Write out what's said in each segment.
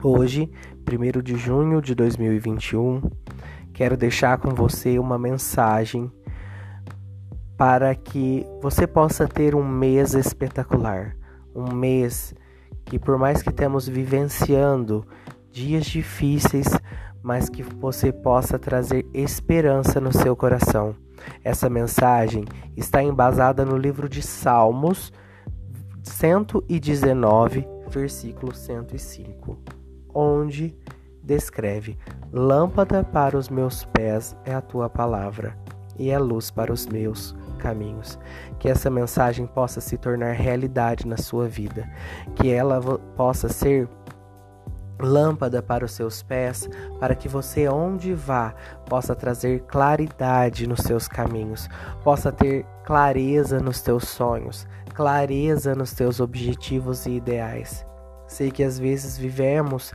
Hoje, 1 de junho de 2021, quero deixar com você uma mensagem para que você possa ter um mês espetacular, um mês que por mais que estemos vivenciando dias difíceis, mas que você possa trazer esperança no seu coração. Essa mensagem está embasada no livro de Salmos 119, versículo 105 onde descreve: Lâmpada para os meus pés é a tua palavra, e é luz para os meus caminhos. Que essa mensagem possa se tornar realidade na sua vida, que ela possa ser lâmpada para os seus pés, para que você, onde vá, possa trazer claridade nos seus caminhos, possa ter clareza nos teus sonhos, clareza nos teus objetivos e ideais. Sei que às vezes vivemos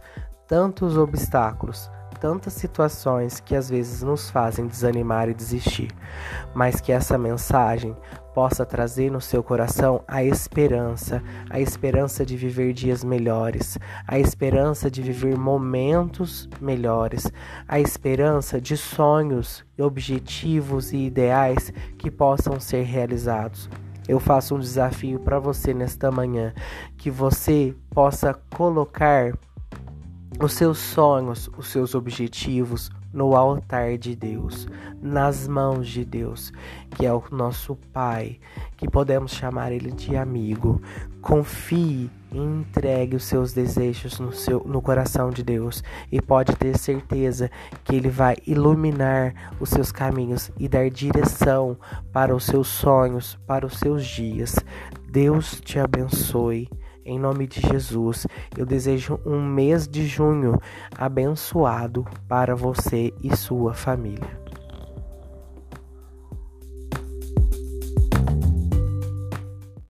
tantos obstáculos, tantas situações que às vezes nos fazem desanimar e desistir, mas que essa mensagem possa trazer no seu coração a esperança, a esperança de viver dias melhores, a esperança de viver momentos melhores, a esperança de sonhos, objetivos e ideais que possam ser realizados eu faço um desafio para você nesta manhã, que você possa colocar os seus sonhos, os seus objetivos no altar de Deus, nas mãos de Deus, que é o nosso Pai, que podemos chamar Ele de amigo. Confie e entregue os seus desejos no, seu, no coração de Deus e pode ter certeza que Ele vai iluminar os seus caminhos e dar direção para os seus sonhos, para os seus dias. Deus te abençoe. Em nome de Jesus, eu desejo um mês de junho abençoado para você e sua família.